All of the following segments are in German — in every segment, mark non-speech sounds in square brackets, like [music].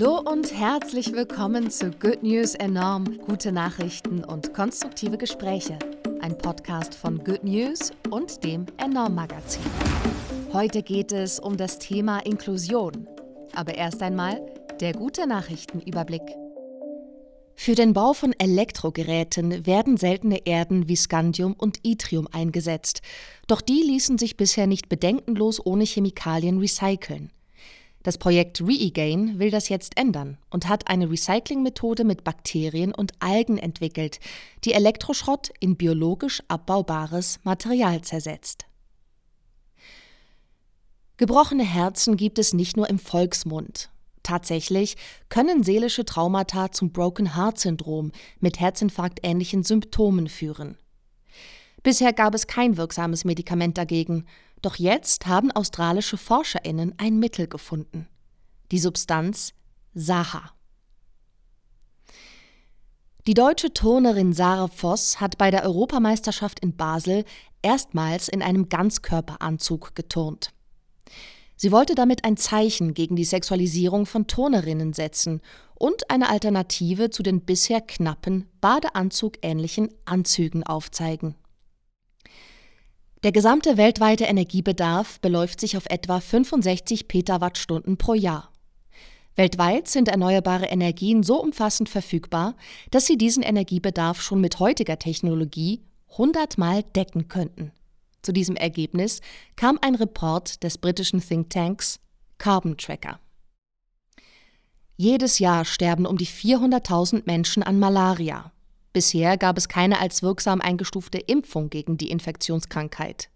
Hallo und herzlich willkommen zu Good News Enorm, gute Nachrichten und konstruktive Gespräche. Ein Podcast von Good News und dem Enorm Magazin. Heute geht es um das Thema Inklusion. Aber erst einmal der gute Nachrichtenüberblick. Für den Bau von Elektrogeräten werden seltene Erden wie Scandium und Yttrium eingesetzt. Doch die ließen sich bisher nicht bedenkenlos ohne Chemikalien recyceln. Das Projekt ReEgain will das jetzt ändern und hat eine Recyclingmethode mit Bakterien und Algen entwickelt, die Elektroschrott in biologisch abbaubares Material zersetzt. Gebrochene Herzen gibt es nicht nur im Volksmund. Tatsächlich können seelische Traumata zum Broken Heart Syndrom mit Herzinfarkt-ähnlichen Symptomen führen. Bisher gab es kein wirksames Medikament dagegen, doch jetzt haben australische Forscherinnen ein Mittel gefunden. Die Substanz Saha. Die deutsche Turnerin Sarah Voss hat bei der Europameisterschaft in Basel erstmals in einem Ganzkörperanzug geturnt. Sie wollte damit ein Zeichen gegen die Sexualisierung von Turnerinnen setzen und eine Alternative zu den bisher knappen, badeanzugähnlichen Anzügen aufzeigen. Der gesamte weltweite Energiebedarf beläuft sich auf etwa 65 Petawattstunden pro Jahr. Weltweit sind erneuerbare Energien so umfassend verfügbar, dass sie diesen Energiebedarf schon mit heutiger Technologie hundertmal decken könnten. Zu diesem Ergebnis kam ein Report des britischen Thinktanks Carbon Tracker. Jedes Jahr sterben um die 400.000 Menschen an Malaria, Bisher gab es keine als wirksam eingestufte Impfung gegen die Infektionskrankheit.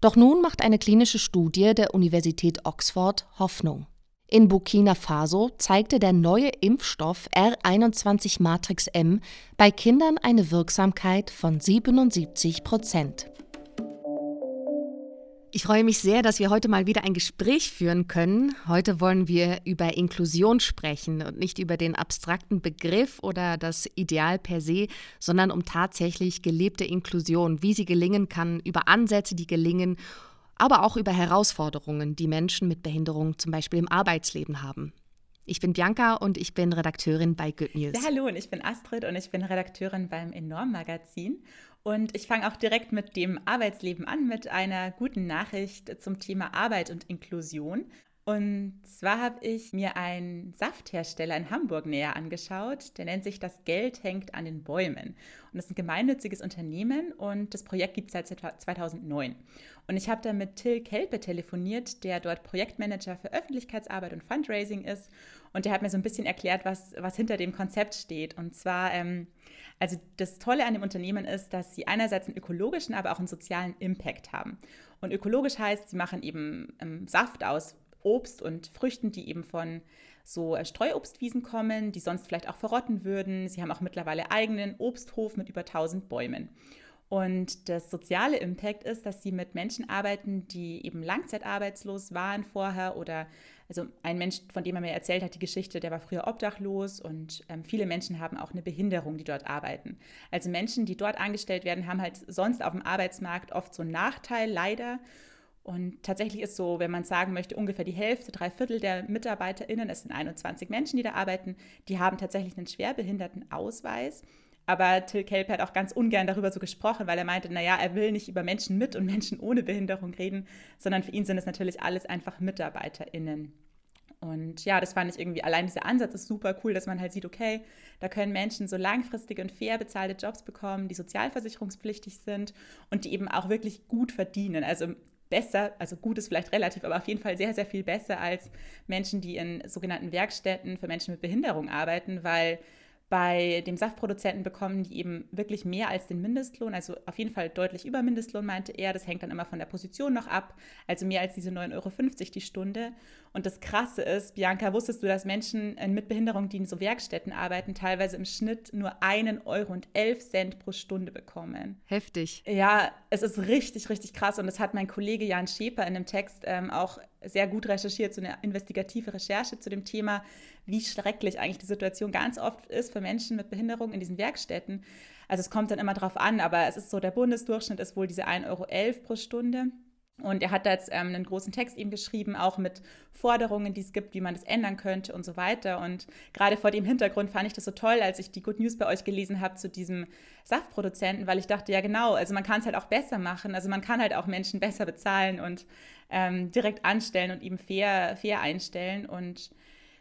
Doch nun macht eine klinische Studie der Universität Oxford Hoffnung. In Burkina Faso zeigte der neue Impfstoff R21 Matrix M bei Kindern eine Wirksamkeit von 77 Prozent. Ich freue mich sehr, dass wir heute mal wieder ein Gespräch führen können. Heute wollen wir über Inklusion sprechen und nicht über den abstrakten Begriff oder das Ideal per se, sondern um tatsächlich gelebte Inklusion, wie sie gelingen kann, über Ansätze, die gelingen, aber auch über Herausforderungen, die Menschen mit Behinderung zum Beispiel im Arbeitsleben haben. Ich bin Bianca und ich bin Redakteurin bei Good News. Ja, hallo und ich bin Astrid und ich bin Redakteurin beim Enorm Magazin. Und ich fange auch direkt mit dem Arbeitsleben an, mit einer guten Nachricht zum Thema Arbeit und Inklusion. Und zwar habe ich mir einen Safthersteller in Hamburg näher angeschaut. Der nennt sich Das Geld hängt an den Bäumen. Und das ist ein gemeinnütziges Unternehmen und das Projekt gibt es seit 2009. Und ich habe da mit Till Kelpe telefoniert, der dort Projektmanager für Öffentlichkeitsarbeit und Fundraising ist. Und der hat mir so ein bisschen erklärt, was, was hinter dem Konzept steht. Und zwar, ähm, also das Tolle an dem Unternehmen ist, dass sie einerseits einen ökologischen, aber auch einen sozialen Impact haben. Und ökologisch heißt, sie machen eben ähm, Saft aus Obst und Früchten, die eben von so äh, Streuobstwiesen kommen, die sonst vielleicht auch verrotten würden. Sie haben auch mittlerweile eigenen Obsthof mit über 1000 Bäumen. Und das soziale Impact ist, dass sie mit Menschen arbeiten, die eben langzeitarbeitslos waren vorher oder also ein Mensch, von dem er mir erzählt hat, die Geschichte, der war früher obdachlos und ähm, viele Menschen haben auch eine Behinderung, die dort arbeiten. Also Menschen, die dort angestellt werden, haben halt sonst auf dem Arbeitsmarkt oft so einen Nachteil, leider. Und tatsächlich ist so, wenn man sagen möchte, ungefähr die Hälfte, drei Viertel der MitarbeiterInnen, es sind 21 Menschen, die da arbeiten, die haben tatsächlich einen Schwerbehindertenausweis. Aber Till Kelp hat auch ganz ungern darüber so gesprochen, weil er meinte, naja, er will nicht über Menschen mit und Menschen ohne Behinderung reden, sondern für ihn sind es natürlich alles einfach MitarbeiterInnen. Und ja, das fand ich irgendwie, allein dieser Ansatz ist super cool, dass man halt sieht, okay, da können Menschen so langfristige und fair bezahlte Jobs bekommen, die sozialversicherungspflichtig sind und die eben auch wirklich gut verdienen. Also besser, also gut ist vielleicht relativ, aber auf jeden Fall sehr, sehr viel besser als Menschen, die in sogenannten Werkstätten für Menschen mit Behinderung arbeiten, weil bei dem Saftproduzenten bekommen die eben wirklich mehr als den Mindestlohn, also auf jeden Fall deutlich über Mindestlohn, meinte er. Das hängt dann immer von der Position noch ab, also mehr als diese 9,50 Euro die Stunde. Und das Krasse ist, Bianca, wusstest du, dass Menschen mit Behinderung, die in so Werkstätten arbeiten, teilweise im Schnitt nur einen Euro und elf Cent pro Stunde bekommen? Heftig. Ja, es ist richtig, richtig krass. Und das hat mein Kollege Jan Schäper in einem Text ähm, auch sehr gut recherchiert, so eine investigative Recherche zu dem Thema, wie schrecklich eigentlich die Situation ganz oft ist für Menschen mit Behinderung in diesen Werkstätten. Also es kommt dann immer drauf an, aber es ist so, der Bundesdurchschnitt ist wohl diese 1,11 Euro pro Stunde. Und er hat da jetzt ähm, einen großen Text eben geschrieben, auch mit Forderungen, die es gibt, wie man das ändern könnte und so weiter. Und gerade vor dem Hintergrund fand ich das so toll, als ich die Good News bei euch gelesen habe zu diesem Saftproduzenten, weil ich dachte, ja genau, also man kann es halt auch besser machen. Also man kann halt auch Menschen besser bezahlen und ähm, direkt anstellen und eben fair, fair einstellen. Und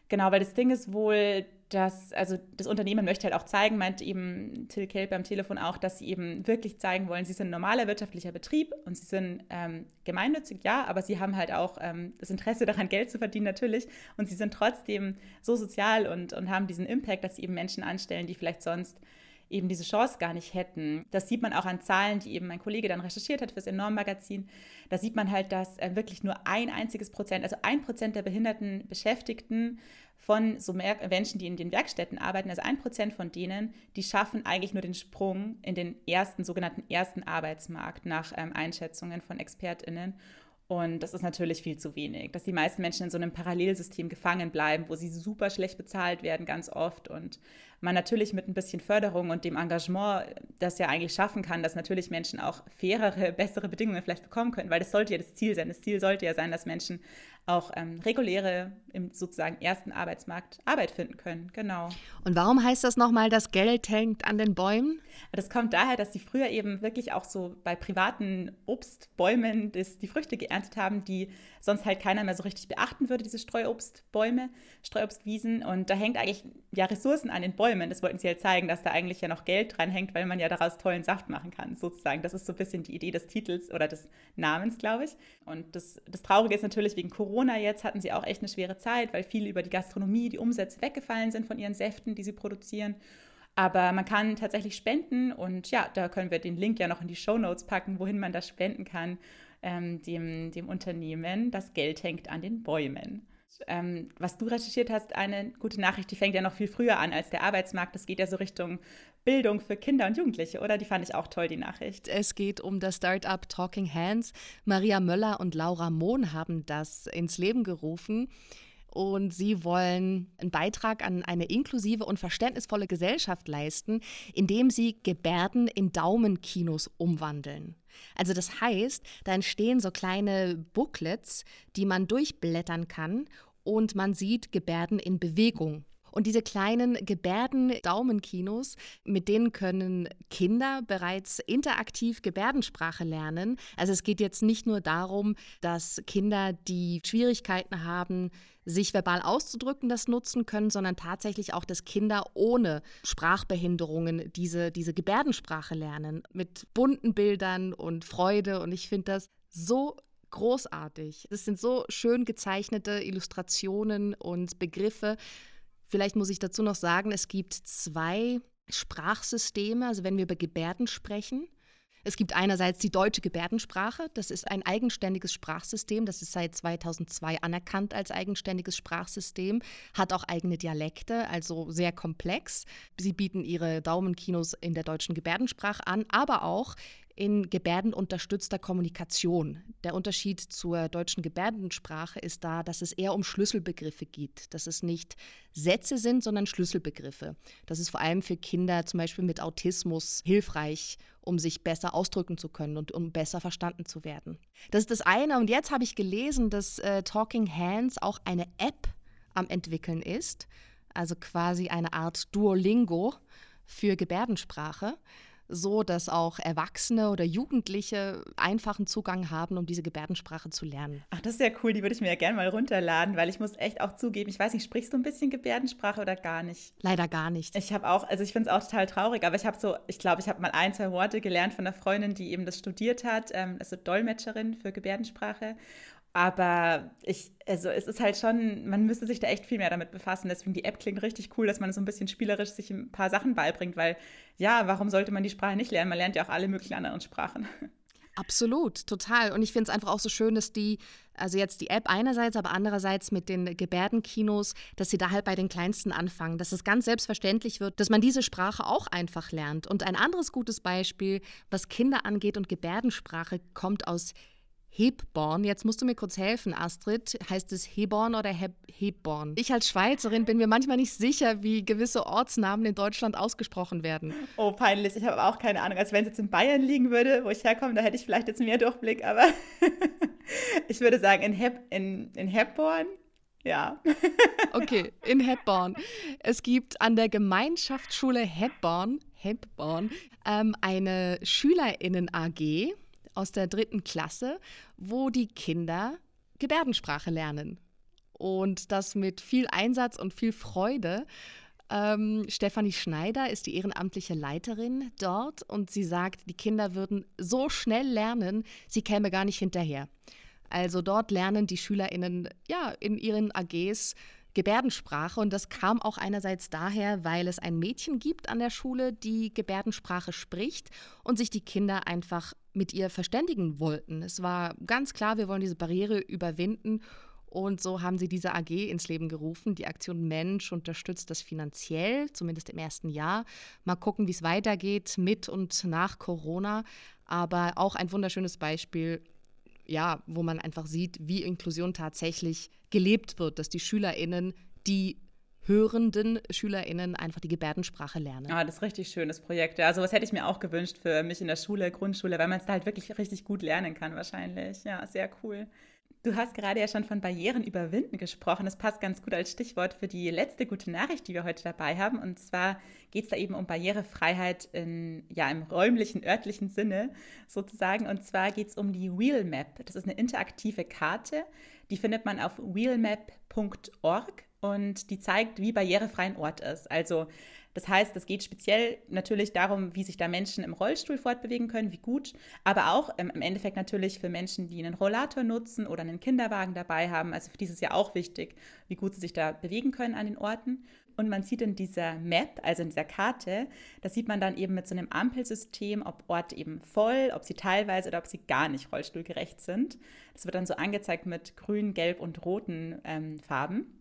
genau, weil das Ding ist wohl, dass, also das Unternehmen möchte halt auch zeigen, meint eben Till Kelp am Telefon auch, dass sie eben wirklich zeigen wollen, sie sind ein normaler wirtschaftlicher Betrieb und sie sind ähm, gemeinnützig, ja, aber sie haben halt auch ähm, das Interesse daran, Geld zu verdienen natürlich und sie sind trotzdem so sozial und, und haben diesen Impact, dass sie eben Menschen anstellen, die vielleicht sonst eben diese Chance gar nicht hätten. Das sieht man auch an Zahlen, die eben mein Kollege dann recherchiert hat fürs Enorm-Magazin. Da sieht man halt, dass äh, wirklich nur ein einziges Prozent, also ein Prozent der behinderten Beschäftigten von so Menschen, die in den Werkstätten arbeiten, also ein Prozent von denen, die schaffen eigentlich nur den Sprung in den ersten, sogenannten ersten Arbeitsmarkt nach ähm, Einschätzungen von ExpertInnen. Und das ist natürlich viel zu wenig, dass die meisten Menschen in so einem Parallelsystem gefangen bleiben, wo sie super schlecht bezahlt werden, ganz oft. Und man natürlich mit ein bisschen Förderung und dem Engagement das ja eigentlich schaffen kann, dass natürlich Menschen auch fairere, bessere Bedingungen vielleicht bekommen können, weil das sollte ja das Ziel sein. Das Ziel sollte ja sein, dass Menschen auch ähm, reguläre, im sozusagen ersten Arbeitsmarkt Arbeit finden können. Genau. Und warum heißt das nochmal, das Geld hängt an den Bäumen? Das kommt daher, dass sie früher eben wirklich auch so bei privaten Obstbäumen das, die Früchte geerntet haben, die sonst halt keiner mehr so richtig beachten würde, diese Streuobstbäume, Streuobstwiesen. Und da hängt eigentlich ja Ressourcen an den Bäumen. Das wollten sie halt zeigen, dass da eigentlich ja noch Geld dran hängt, weil man ja daraus tollen Saft machen kann, sozusagen. Das ist so ein bisschen die Idee des Titels oder des Namens, glaube ich. Und das, das Traurige ist natürlich wegen Corona jetzt hatten sie auch echt eine schwere Zeit, weil viele über die Gastronomie, die Umsätze weggefallen sind von ihren Säften, die sie produzieren. Aber man kann tatsächlich spenden und ja, da können wir den Link ja noch in die Show Notes packen, wohin man das spenden kann ähm, dem, dem Unternehmen. Das Geld hängt an den Bäumen. Ähm, was du recherchiert hast, eine gute Nachricht, die fängt ja noch viel früher an als der Arbeitsmarkt. Das geht ja so Richtung Bildung für Kinder und Jugendliche, oder? Die fand ich auch toll, die Nachricht. Es geht um das Startup Talking Hands. Maria Möller und Laura Mohn haben das ins Leben gerufen und sie wollen einen Beitrag an eine inklusive und verständnisvolle Gesellschaft leisten, indem sie Gebärden in Daumenkinos umwandeln. Also das heißt, da entstehen so kleine Booklets, die man durchblättern kann und man sieht Gebärden in Bewegung. Und diese kleinen Gebärden-Daumenkinos, mit denen können Kinder bereits interaktiv Gebärdensprache lernen. Also es geht jetzt nicht nur darum, dass Kinder, die Schwierigkeiten haben, sich verbal auszudrücken, das nutzen können, sondern tatsächlich auch, dass Kinder ohne Sprachbehinderungen diese, diese Gebärdensprache lernen, mit bunten Bildern und Freude. Und ich finde das so großartig. Es sind so schön gezeichnete Illustrationen und Begriffe. Vielleicht muss ich dazu noch sagen, es gibt zwei Sprachsysteme, also wenn wir über Gebärden sprechen. Es gibt einerseits die deutsche Gebärdensprache. Das ist ein eigenständiges Sprachsystem. Das ist seit 2002 anerkannt als eigenständiges Sprachsystem, hat auch eigene Dialekte, also sehr komplex. Sie bieten ihre Daumenkinos in der deutschen Gebärdensprache an, aber auch in gebärdenunterstützter Kommunikation. Der Unterschied zur deutschen Gebärdensprache ist da, dass es eher um Schlüsselbegriffe geht, dass es nicht Sätze sind, sondern Schlüsselbegriffe. Das ist vor allem für Kinder zum Beispiel mit Autismus hilfreich, um sich besser ausdrücken zu können und um besser verstanden zu werden. Das ist das eine. Und jetzt habe ich gelesen, dass äh, Talking Hands auch eine App am entwickeln ist, also quasi eine Art Duolingo für Gebärdensprache so, dass auch Erwachsene oder Jugendliche einfachen Zugang haben, um diese Gebärdensprache zu lernen. Ach, das ist ja cool, die würde ich mir ja gerne mal runterladen, weil ich muss echt auch zugeben, ich weiß nicht, sprichst du ein bisschen Gebärdensprache oder gar nicht? Leider gar nicht. Ich habe auch, also ich finde es auch total traurig, aber ich habe so, ich glaube, ich habe mal ein, zwei Worte gelernt von einer Freundin, die eben das studiert hat, ähm, also Dolmetscherin für Gebärdensprache. Aber ich, also es ist halt schon, man müsste sich da echt viel mehr damit befassen. Deswegen die App klingt richtig cool, dass man so ein bisschen spielerisch sich ein paar Sachen beibringt, weil ja, warum sollte man die Sprache nicht lernen? Man lernt ja auch alle möglichen anderen Sprachen. Absolut, total. Und ich finde es einfach auch so schön, dass die, also jetzt die App einerseits, aber andererseits mit den Gebärdenkinos, dass sie da halt bei den Kleinsten anfangen, dass es ganz selbstverständlich wird, dass man diese Sprache auch einfach lernt. Und ein anderes gutes Beispiel, was Kinder angeht und Gebärdensprache, kommt aus Hebborn. Jetzt musst du mir kurz helfen, Astrid. Heißt es Heborn oder Heb Hebborn? Ich als Schweizerin bin mir manchmal nicht sicher, wie gewisse Ortsnamen in Deutschland ausgesprochen werden. Oh, peinlich. Ich habe auch keine Ahnung. Also wenn es jetzt in Bayern liegen würde, wo ich herkomme, da hätte ich vielleicht jetzt mehr Durchblick, aber [laughs] Ich würde sagen, in, Hep in, in Hepborn ja. [laughs] okay, in Hepborn. Es gibt an der Gemeinschaftsschule Hepborn, Hepborn ähm, eine Schülerinnen-AG aus der dritten Klasse, wo die Kinder Gebärdensprache lernen. Und das mit viel Einsatz und viel Freude. Ähm, Stefanie Schneider ist die ehrenamtliche Leiterin dort und sie sagt, die Kinder würden so schnell lernen, sie käme gar nicht hinterher. Also dort lernen die SchülerInnen ja in ihren AGs Gebärdensprache und das kam auch einerseits daher, weil es ein Mädchen gibt an der Schule, die Gebärdensprache spricht und sich die Kinder einfach mit ihr verständigen wollten. Es war ganz klar, wir wollen diese Barriere überwinden und so haben sie diese AG ins Leben gerufen. Die Aktion Mensch unterstützt das finanziell, zumindest im ersten Jahr. Mal gucken, wie es weitergeht mit und nach Corona. Aber auch ein wunderschönes Beispiel, ja, wo man einfach sieht, wie Inklusion tatsächlich gelebt wird, dass die SchülerInnen, die hörenden SchülerInnen einfach die Gebärdensprache lernen. Ah, das ist richtig schönes Projekt. Ja, sowas hätte ich mir auch gewünscht für mich in der Schule, Grundschule, weil man es da halt wirklich richtig gut lernen kann wahrscheinlich. Ja, sehr cool. Du hast gerade ja schon von Barrieren überwinden gesprochen. Das passt ganz gut als Stichwort für die letzte gute Nachricht, die wir heute dabei haben. Und zwar geht es da eben um Barrierefreiheit in, ja, im räumlichen, örtlichen Sinne sozusagen. Und zwar geht es um die Wheelmap. Das ist eine interaktive Karte. Die findet man auf wheelmap.org und die zeigt, wie barrierefrei ein Ort ist. Also das heißt, es geht speziell natürlich darum, wie sich da Menschen im Rollstuhl fortbewegen können, wie gut, aber auch ähm, im Endeffekt natürlich für Menschen, die einen Rollator nutzen oder einen Kinderwagen dabei haben. Also für dieses Jahr auch wichtig, wie gut sie sich da bewegen können an den Orten. Und man sieht in dieser Map, also in dieser Karte, da sieht man dann eben mit so einem Ampelsystem, ob Orte eben voll, ob sie teilweise oder ob sie gar nicht rollstuhlgerecht sind. Das wird dann so angezeigt mit grün, gelb und roten ähm, Farben.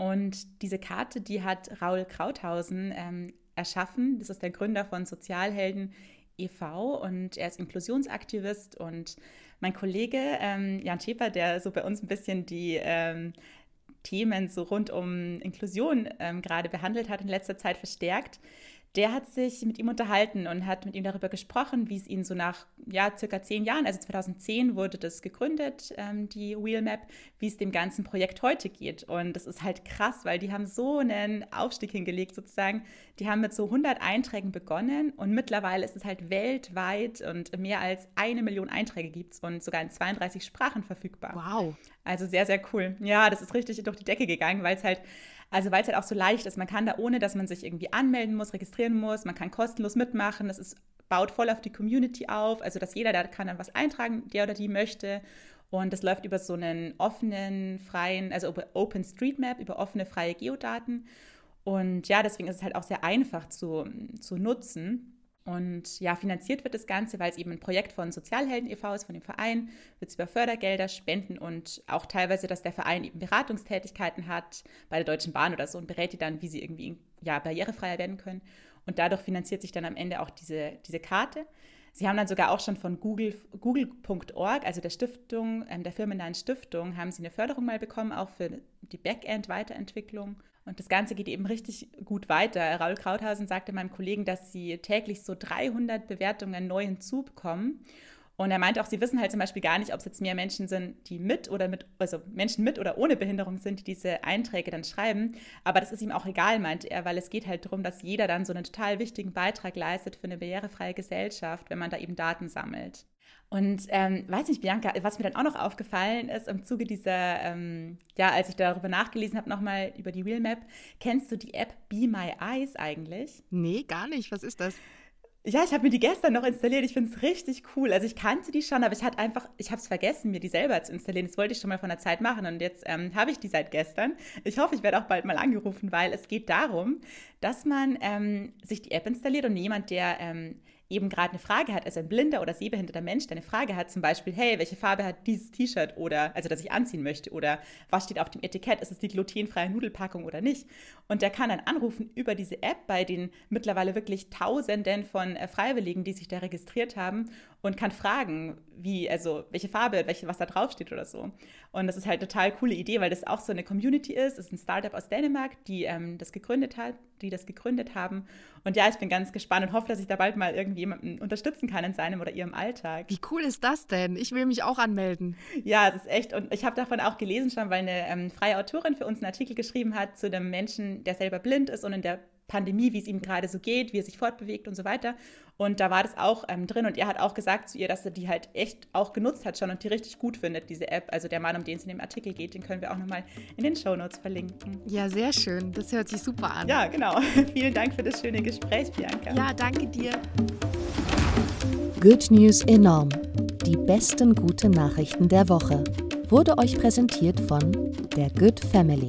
Und diese Karte, die hat Raul Krauthausen ähm, erschaffen. Das ist der Gründer von Sozialhelden e.V. und er ist Inklusionsaktivist. Und mein Kollege ähm, Jan Schäfer, der so bei uns ein bisschen die ähm, Themen so rund um Inklusion ähm, gerade behandelt hat in letzter Zeit verstärkt, der hat sich mit ihm unterhalten und hat mit ihm darüber gesprochen, wie es ihn so nach ja, circa zehn Jahren, also 2010 wurde das gegründet, ähm, die Wheelmap, wie es dem ganzen Projekt heute geht. Und das ist halt krass, weil die haben so einen Aufstieg hingelegt sozusagen. Die haben mit so 100 Einträgen begonnen und mittlerweile ist es halt weltweit und mehr als eine Million Einträge gibt es und sogar in 32 Sprachen verfügbar. Wow. Also sehr, sehr cool. Ja, das ist richtig durch die Decke gegangen, weil es halt also weil es halt auch so leicht ist. Man kann da ohne, dass man sich irgendwie anmelden muss, registrieren muss. Man kann kostenlos mitmachen. Das ist, baut voll auf die Community auf. Also dass jeder da kann dann was eintragen, der oder die möchte. Und das läuft über so einen offenen, freien, also über OpenStreetMap, über offene, freie Geodaten. Und ja, deswegen ist es halt auch sehr einfach zu, zu nutzen. Und ja, finanziert wird das Ganze, weil es eben ein Projekt von Sozialhelden e.V. ist, von dem Verein, wird es über Fördergelder, Spenden und auch teilweise, dass der Verein eben Beratungstätigkeiten hat bei der Deutschen Bahn oder so und berät die dann, wie sie irgendwie ja, barrierefreier werden können. Und dadurch finanziert sich dann am Ende auch diese, diese Karte. Sie haben dann sogar auch schon von Google, Google.org, also der Stiftung, ähm, der firmennahen Stiftung, haben sie eine Förderung mal bekommen, auch für die Backend-Weiterentwicklung. Und das Ganze geht eben richtig gut weiter. Raul Krauthausen sagte meinem Kollegen, dass sie täglich so 300 Bewertungen neu hinzubekommen. Und er meinte auch, sie wissen halt zum Beispiel gar nicht, ob es jetzt mehr Menschen sind, die mit oder mit, also Menschen mit oder ohne Behinderung sind, die diese Einträge dann schreiben. Aber das ist ihm auch egal, meinte er, weil es geht halt darum, dass jeder dann so einen total wichtigen Beitrag leistet für eine barrierefreie Gesellschaft, wenn man da eben Daten sammelt. Und ähm, weiß nicht, Bianca, was mir dann auch noch aufgefallen ist im Zuge dieser, ähm, ja, als ich darüber nachgelesen habe, nochmal über die Wheelmap, kennst du die App Be My Eyes eigentlich? Nee, gar nicht. Was ist das? Ja, ich habe mir die gestern noch installiert. Ich finde es richtig cool. Also ich kannte die schon, aber ich hatte einfach, ich habe es vergessen, mir die selber zu installieren. Das wollte ich schon mal von der Zeit machen und jetzt ähm, habe ich die seit gestern. Ich hoffe, ich werde auch bald mal angerufen, weil es geht darum, dass man ähm, sich die App installiert und jemand, der ähm, eben gerade eine Frage hat, also ein blinder oder sehbehinderter Mensch, der eine Frage hat, zum Beispiel, hey, welche Farbe hat dieses T-Shirt oder, also das ich anziehen möchte oder was steht auf dem Etikett, ist es die glutenfreie Nudelpackung oder nicht? Und der kann dann anrufen über diese App bei den mittlerweile wirklich Tausenden von äh, Freiwilligen, die sich da registriert haben und kann fragen, wie, also welche Farbe, welche, was da draufsteht oder so. Und das ist halt eine total coole Idee, weil das auch so eine Community ist. Es ist ein Startup aus Dänemark, die ähm, das gegründet hat, die das gegründet haben. Und ja, ich bin ganz gespannt und hoffe, dass ich da bald mal irgendwie jemanden unterstützen kann in seinem oder ihrem Alltag. Wie cool ist das denn? Ich will mich auch anmelden. Ja, es ist echt. Und ich habe davon auch gelesen schon, weil eine ähm, freie Autorin für uns einen Artikel geschrieben hat zu einem Menschen, der selber blind ist und in der Pandemie, wie es ihm gerade so geht, wie er sich fortbewegt und so weiter. Und da war das auch ähm, drin und er hat auch gesagt zu ihr, dass er die halt echt auch genutzt hat schon und die richtig gut findet, diese App. Also der Mann, um den es in dem Artikel geht, den können wir auch nochmal in den Show Notes verlinken. Ja, sehr schön. Das hört sich super an. Ja, genau. [laughs] Vielen Dank für das schöne Gespräch, Bianca. Ja, danke dir. Good News enorm. Die besten guten Nachrichten der Woche wurde euch präsentiert von der Good Family.